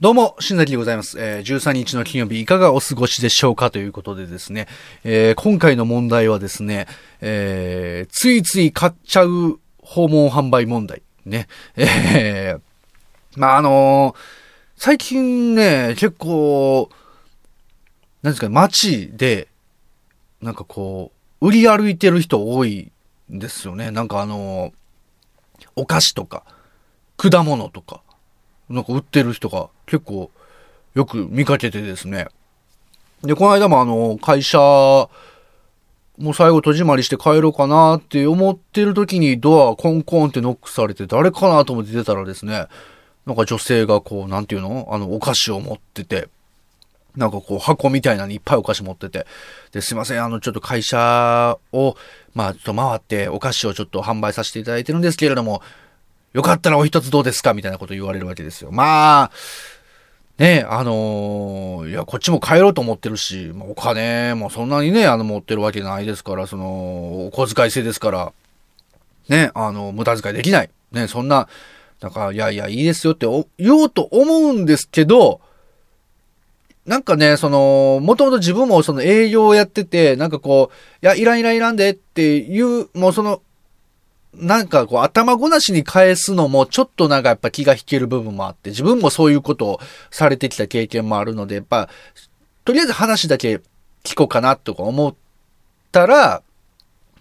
どうも、新崎でございます。えー、13日の金曜日、いかがお過ごしでしょうかということでですね、えー、今回の問題はですね、えー、ついつい買っちゃう訪問販売問題。ね。えー、まあ、あのー最近ね、結構、なんですか、街で、なんかこう、売り歩いてる人多いんですよね。なんかあのーお菓子とか、果物とか、なんか売ってる人が結構よく見かけてですね。で、この間もあの、会社、もう最後戸締まりして帰ろうかなって思ってる時にドアコンコンってノックされて誰かなと思って出たらですね、なんか女性がこう、なんていうの？あの、お菓子を持ってて、なんかこう箱みたいなのにいっぱいお菓子持ってて、で、すいません、あの、ちょっと会社を、まあ、ちょっと回ってお菓子をちょっと販売させていただいてるんですけれども、よかったらお一つどうですか？みたいなこと言われるわけですよ。まあ、ねあのーいや、こっちも帰ろうと思ってるし、まあお金もそんなにね、あの、持ってるわけないですから、その、お小遣い制ですから、ね、あの、無駄遣いできない。ね、そんな、なんか、いやいや、いいですよって言おうと思うんですけど、なんかね、その、もともと自分もその営業をやってて、なんかこう、いや、いらんいらんいらんでっていう、もうその、なんかこう頭ごなしに返すのもちょっとなんかやっぱ気が引ける部分もあって、自分もそういうことをされてきた経験もあるので、やっぱ、とりあえず話だけ聞こうかなとか思ったら、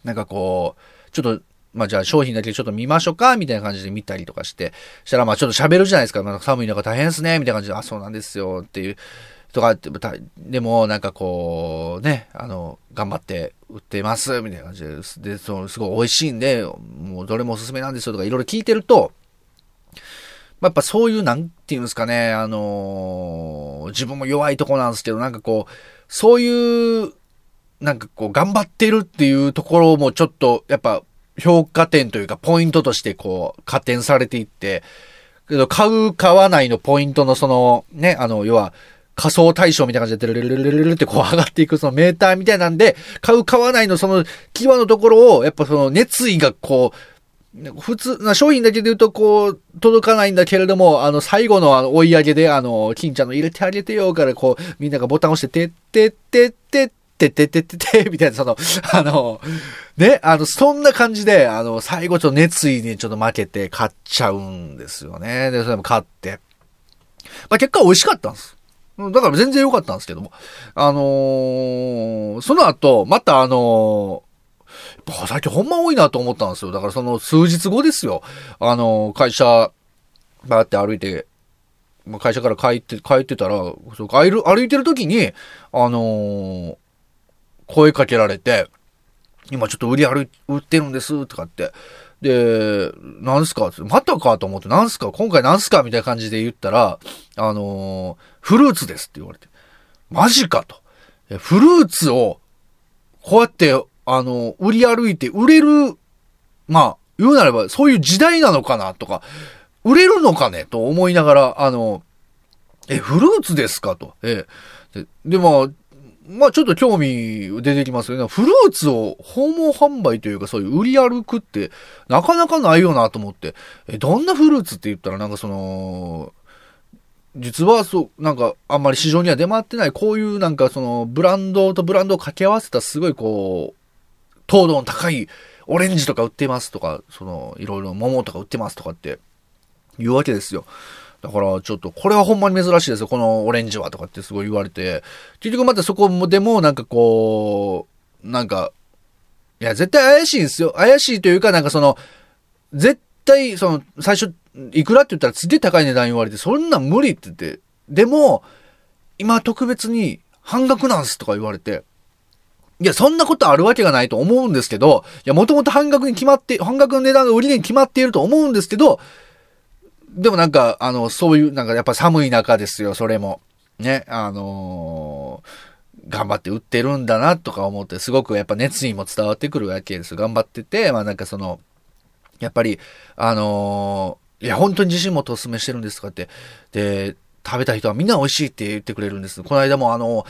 なんかこう、ちょっと、まあじゃあ商品だけちょっと見ましょうかみたいな感じで見たりとかして、したらまあちょっと喋るじゃないですか。なんか寒い中大変ですねみたいな感じで、あ、そうなんですよっていう。とかって、たでも、なんかこう、ね、あの、頑張って売ってます、みたいな感じで、で、その、すごい美味しいんで、もうどれもおすすめなんですよとかいろいろ聞いてると、まあやっぱそういう、なんていうんですかね、あの自分も弱いとこなんですけど、なんかこう、そういう、なんかこう、頑張ってるっていうところもちょっと、やっぱ、評価点というか、ポイントとしてこう、加点されていって、けど、買う、買わないのポイントのその、ね、あの、要は、仮想対象みたいな感じで、ルルルルルルルってこう上がっていくそのメーターみたいなんで、買う買わないのその際のところを、やっぱその熱意がこう、普通な商品だけで言うとこう、届かないんだけれども、あの、最後のあの追い上げで、あの、金ちゃんの入れてあげてよからこう、みんながボタン押して、てってってってて、ててててて、みたいな、その、あの、ね、あの、そんな感じで、あの、最後ちょっと熱意にちょっと負けて買っちゃうんですよね。で、それも買って。まあ、結果美味しかったんです。だから全然良かったんですけども。あのーその後、またあのーやっぱ最近ほんま多いなと思ったんですよ。だからその数日後ですよ。あのー会社、バーって歩いて、ま会社から帰って、帰ってたら、そう歩いる歩いてる時に、あのー声かけられて、今ちょっと売り歩、売ってるんです、とかって。で、なんすか？ってまたかと思って、なんすか？今回なんすか？みたいな感じで言ったら、あのーフルーツですって言われて。マジかと。フルーツを、こうやって、あの、売り歩いて売れる、まあ、言うなれば、そういう時代なのかなとか、売れるのかね？と思いながら、あの、え、フルーツですか？と。ええ。で、でまあ、まあちょっと興味出てきますよね。フルーツを訪問販売というかそういう売り歩くってなかなかないよなと思って。え、どんなフルーツって言ったらなんかその、実はそう、なんかあんまり市場には出回ってないこういうなんかそのブランドとブランドを掛け合わせたすごいこう、糖度の高いオレンジとか売ってますとか、そのいろいろ桃とか売ってますとかって言うわけですよ。だから、ちょっと、これはほんまに珍しいですよ。このオレンジはとかってすごい言われて。結局またそこでも、なんかこう、なんか、いや、絶対怪しいんですよ。怪しいというか、なんかその、絶対、その、最初、いくらって言ったらすげえ高い値段言われて、そんなん無理って言って。でも、今特別に半額なんすとか言われて。いや、そんなことあるわけがないと思うんですけど、いや、もともと半額に決まって、半額の値段が売りに決まっていると思うんですけど、でもなんか、あの、そういう、なんかやっぱ寒い中ですよ、それも。ね、あのー頑張って売ってるんだなとか思って、すごくやっぱ熱意も伝わってくるわけです。頑張ってて、まあなんかその、やっぱり、あのーいや、本当に自信持ってお勧めしてるんですとかって、で、食べた人はみんな美味しいって言ってくれるんです。この間もあの、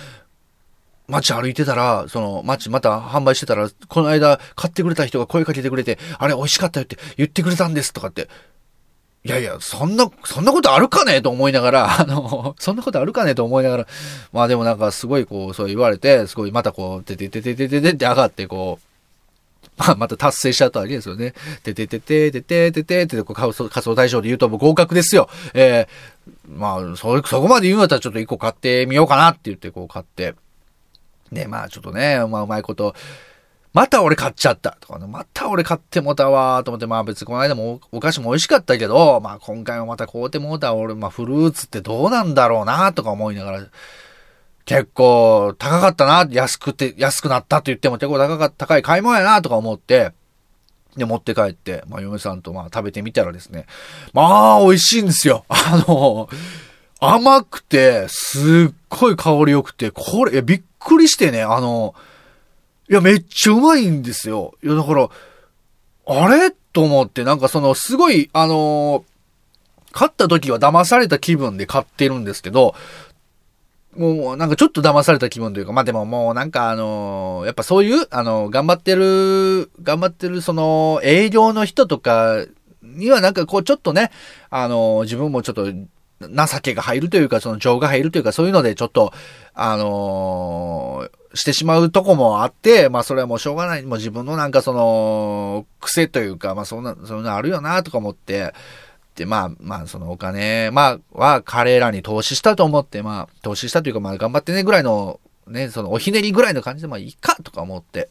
街歩いてたら、その、街また販売してたら、この間買ってくれた人が声かけてくれて、あれ美味しかったよって言ってくれたんですとかって、いやいや、そんな、そんなことあるかねと思いながら、あの、そんなことあるかねと思いながら、まあでもなんかすごいこう、そう言われて、すごいまたこう、てててててててって上がってこう、まあ、また達成しちゃったわけですよね。てててててててててこう仮想仮想大賞で言うともう合格ですよ。えー、まあ、そ、そこまで言うんだったらちょっと一個買ってみようかなって言ってこう買って。で、まあちょっとね、まあうまいこと、また俺買っちゃったとかね、また俺買ってもたわーと思って、まあ別にこの間もお菓子も美味しかったけど、まあ今回もまた買うてもうた俺、まあフルーツってどうなんだろうなとか思いながら、結構高かったな、安くて、安くなったと言っても結構高かった、高い買い物やなとか思って、で、持って帰って、まあ嫁さんとまあ食べてみたらですね、まあ美味しいんですよ。あの、甘くて、すっごい香り良くて、これ、びっくりしてね、あの、いや、めっちゃうまいんですよ。いや、だから、あれ？と思って、なんかその、すごい、あのー、買った時は騙された気分で買ってるんですけど、もうなんかちょっと騙された気分というか、まあでももうなんかあのー、やっぱそういう、あのー、頑張ってる、頑張ってるその営業の人とかにはなんかこうちょっとね、あのー、自分もちょっと情けが入るというか、その情が入るというか、そういうのでちょっと、あのしてしまうとこもあって、まあそれはもうしょうがない。もう自分のなんかその、癖というか、まあそんな、そういうのあるよなとか思って、で、まあ、まあそのお金、まあ、は彼らに投資したと思って、まあ、投資したというか、まあ頑張ってねぐらいの、ね、そのおひねりぐらいの感じで、まあいいかとか思って、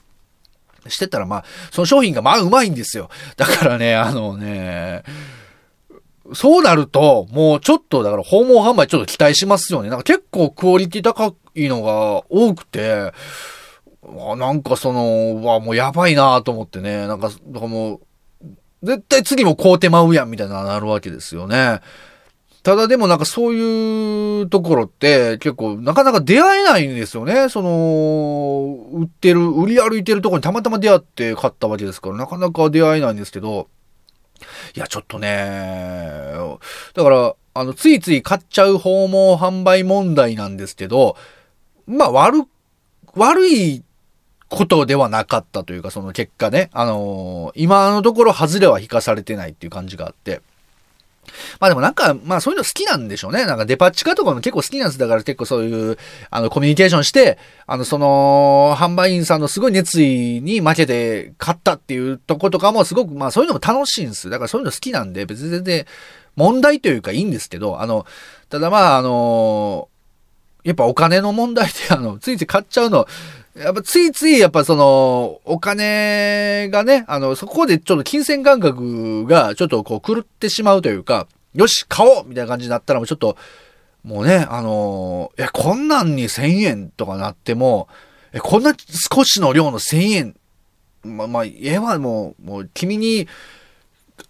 してたらまあ、その商品がまあうまいんですよ。だからね、あのね、そうなると、もうちょっと、だから訪問販売ちょっと期待しますよね。なんか結構クオリティ高いのが多くて、なんかその、わ、もうやばいなと思ってね。なんか、だかもう、絶対次も買うてまうやんみたいななるわけですよね。ただでもなんかそういうところって結構なかなか出会えないんですよね。その、売ってる、売り歩いてるところにたまたま出会って買ったわけですから、なかなか出会えないんですけど、いや、ちょっとね、だから、あの、ついつい買っちゃう訪問販売問題なんですけど、まあ、悪、悪いことではなかったというか、その結果ね、あのー、今のところ外れは引かされてないっていう感じがあって、まあでもなんか、まあそういうの好きなんでしょうね。なんかデパ地下とかも結構好きなんです。だから結構そういう、あの、コミュニケーションして、あの、その、販売員さんのすごい熱意に負けて買ったっていうとことかもすごく、まあそういうのも楽しいんです。だからそういうの好きなんで、別に全然問題というかいいんですけど、あの、ただまああのやっぱお金の問題で、あの、ついつい買っちゃうの、やっぱついついやっぱその、お金がね、あの、そこでちょっと金銭感覚がちょっとこう狂ってしまうというか、よし、買おうみたいな感じになったらもうちょっと、もうね、あのえ、こんなんに1000円とかなっても、え、こんな少しの量の1000円、ま、まあ、えはもう、もう君に、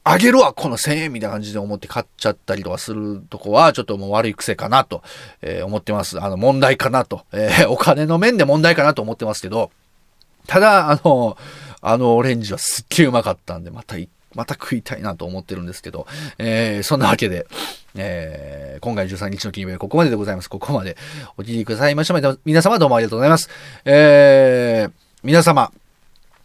あげるわ、この1000円みたいな感じで思って買っちゃったりとかするとこは、ちょっともう悪い癖かなと、えー、思ってます。あの、問題かなと、えー、お金の面で問題かなと思ってますけど、ただ、あの、あのオレンジはすっげえうまかったんで、また、また食いたいなと思ってるんですけど、えー、そんなわけで、えー、今回13日の金曜日はここまででございます。ここまでお聞きくださいました。皆様どうもありがとうございます。えー、皆様、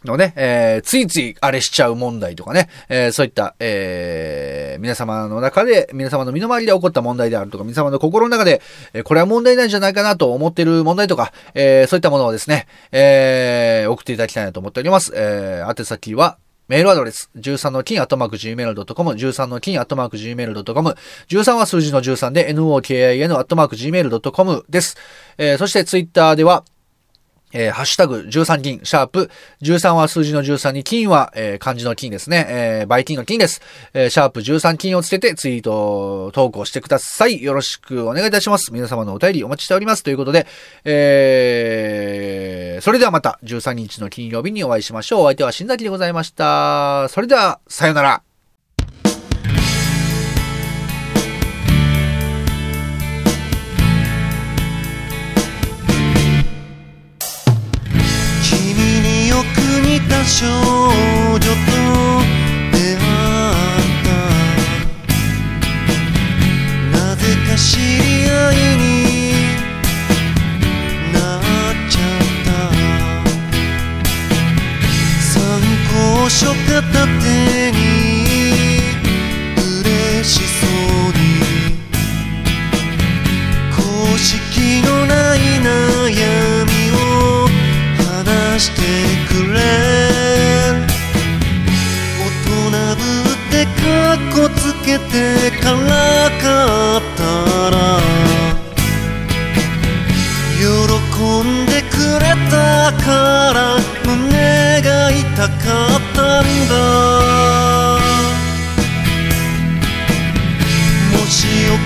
のね、えー、ついついあれしちゃう問題とかね、えー、そういった、えー、皆様の中で、皆様の身の回りで起こった問題であるとか、皆様の心の中で、えー、これは問題なんじゃないかなと思っている問題とか、えー、そういったものをですね、えー、送っていただきたいなと思っております。えー、宛先は、メールアドレス、13の金、アットマーク gmail.com、13の金、アットマーク gmail.com、13は数字の13で、nokin、アットマーク gmail.com です。えー、そしてツイッターでは、えー、ハッシュタグ13金、シャープ、13は数字の13に金は、えー、漢字の金ですね。えー、倍金の金です。えー、シャープ13金をつけてツイート、投稿してください。よろしくお願いいたします。皆様のお便りお待ちしております。ということで、えー、それではまた13日の金曜日にお会いしましょう。お相手は新崎でございました。それでは、さよなら。少女と出会った。なぜか知り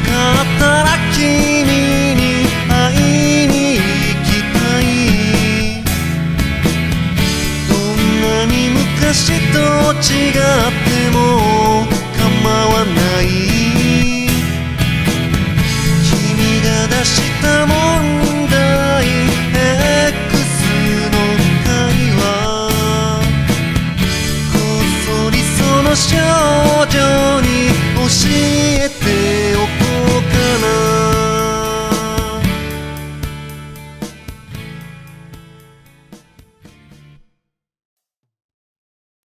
かったら君に会いに行きたい。どんなに昔と違っても